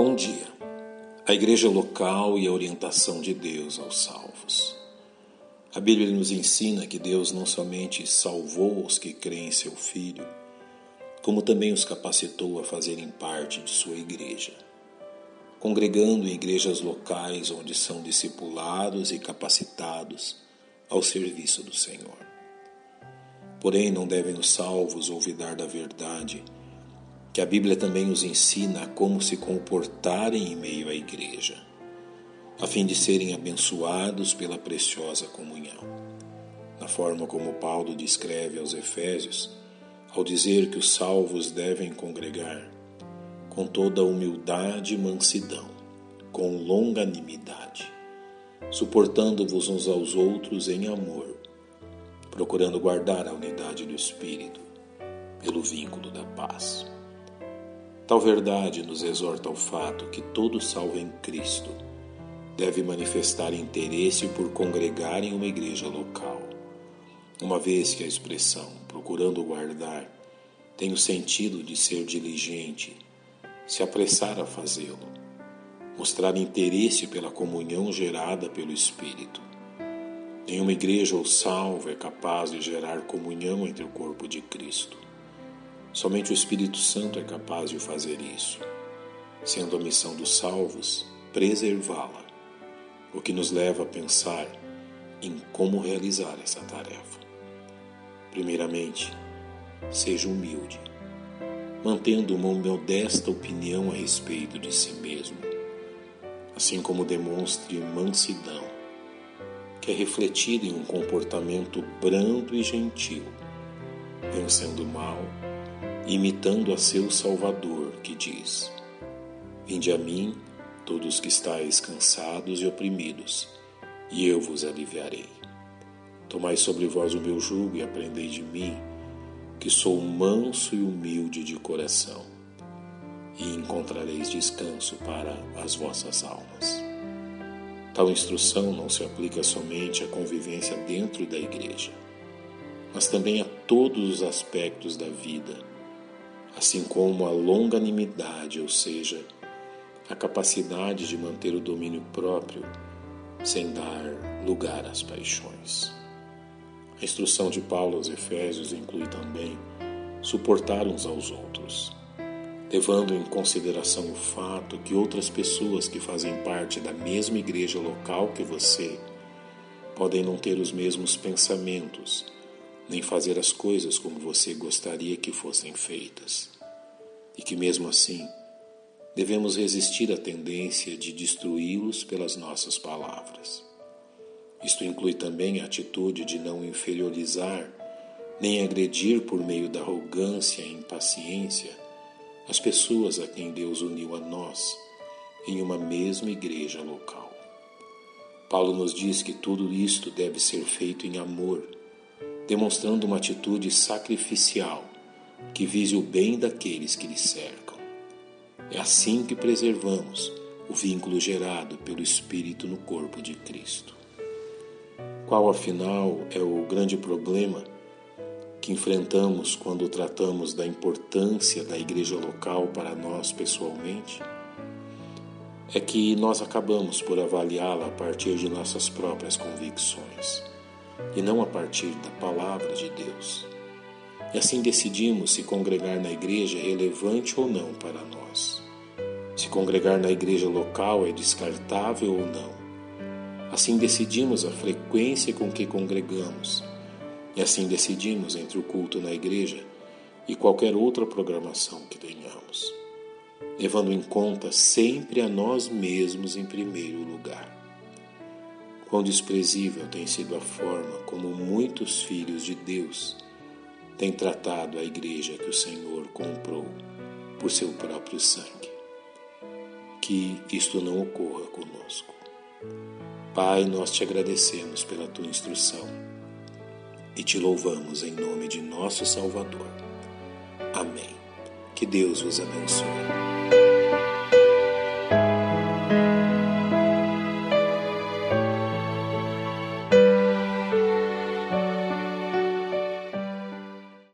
Bom dia. A igreja local e a orientação de Deus aos salvos. A Bíblia nos ensina que Deus não somente salvou os que creem em seu Filho, como também os capacitou a fazerem parte de sua igreja, congregando em igrejas locais onde são discipulados e capacitados ao serviço do Senhor. Porém, não devem os salvos olvidar da verdade que a Bíblia também nos ensina como se comportarem em meio à igreja, a fim de serem abençoados pela preciosa comunhão. Na forma como Paulo descreve aos Efésios, ao dizer que os salvos devem congregar com toda humildade e mansidão, com longanimidade, suportando-vos uns aos outros em amor, procurando guardar a unidade do Espírito pelo vínculo da paz. Tal verdade nos exorta ao fato que todo salvo em Cristo deve manifestar interesse por congregar em uma igreja local, uma vez que a expressão procurando guardar tem o sentido de ser diligente, se apressar a fazê-lo, mostrar interesse pela comunhão gerada pelo Espírito. Nenhuma igreja ou salvo é capaz de gerar comunhão entre o corpo de Cristo. Somente o Espírito Santo é capaz de fazer isso, sendo a missão dos salvos preservá-la, o que nos leva a pensar em como realizar essa tarefa. Primeiramente, seja humilde, mantendo uma modesta opinião a respeito de si mesmo, assim como demonstre mansidão, que é refletida em um comportamento brando e gentil, vencendo o mal imitando a seu Salvador, que diz: Vinde a mim, todos que estáis cansados e oprimidos, e eu vos aliviarei. Tomai sobre vós o meu jugo e aprendei de mim, que sou manso e humilde de coração, e encontrareis descanso para as vossas almas. Tal instrução não se aplica somente à convivência dentro da igreja, mas também a todos os aspectos da vida assim como a longanimidade, ou seja, a capacidade de manter o domínio próprio sem dar lugar às paixões. A instrução de Paulo aos Efésios inclui também suportar uns aos outros, levando em consideração o fato que outras pessoas que fazem parte da mesma igreja local que você podem não ter os mesmos pensamentos nem fazer as coisas como você gostaria que fossem feitas. E que, mesmo assim, devemos resistir à tendência de destruí-los pelas nossas palavras. Isto inclui também a atitude de não inferiorizar nem agredir por meio da arrogância e impaciência as pessoas a quem Deus uniu a nós em uma mesma igreja local. Paulo nos diz que tudo isto deve ser feito em amor demonstrando uma atitude sacrificial que vise o bem daqueles que lhe cercam. É assim que preservamos o vínculo gerado pelo Espírito no corpo de Cristo. Qual, afinal, é o grande problema que enfrentamos quando tratamos da importância da igreja local para nós pessoalmente? É que nós acabamos por avaliá-la a partir de nossas próprias convicções e não a partir da palavra de Deus. E assim decidimos se congregar na igreja é relevante ou não para nós. Se congregar na igreja local é descartável ou não. Assim decidimos a frequência com que congregamos. E assim decidimos entre o culto na igreja e qualquer outra programação que tenhamos, levando em conta sempre a nós mesmos em primeiro lugar. Quão desprezível tem sido a forma como muitos filhos de Deus têm tratado a igreja que o Senhor comprou por seu próprio sangue. Que isto não ocorra conosco. Pai, nós te agradecemos pela tua instrução e te louvamos em nome de nosso Salvador. Amém. Que Deus vos abençoe.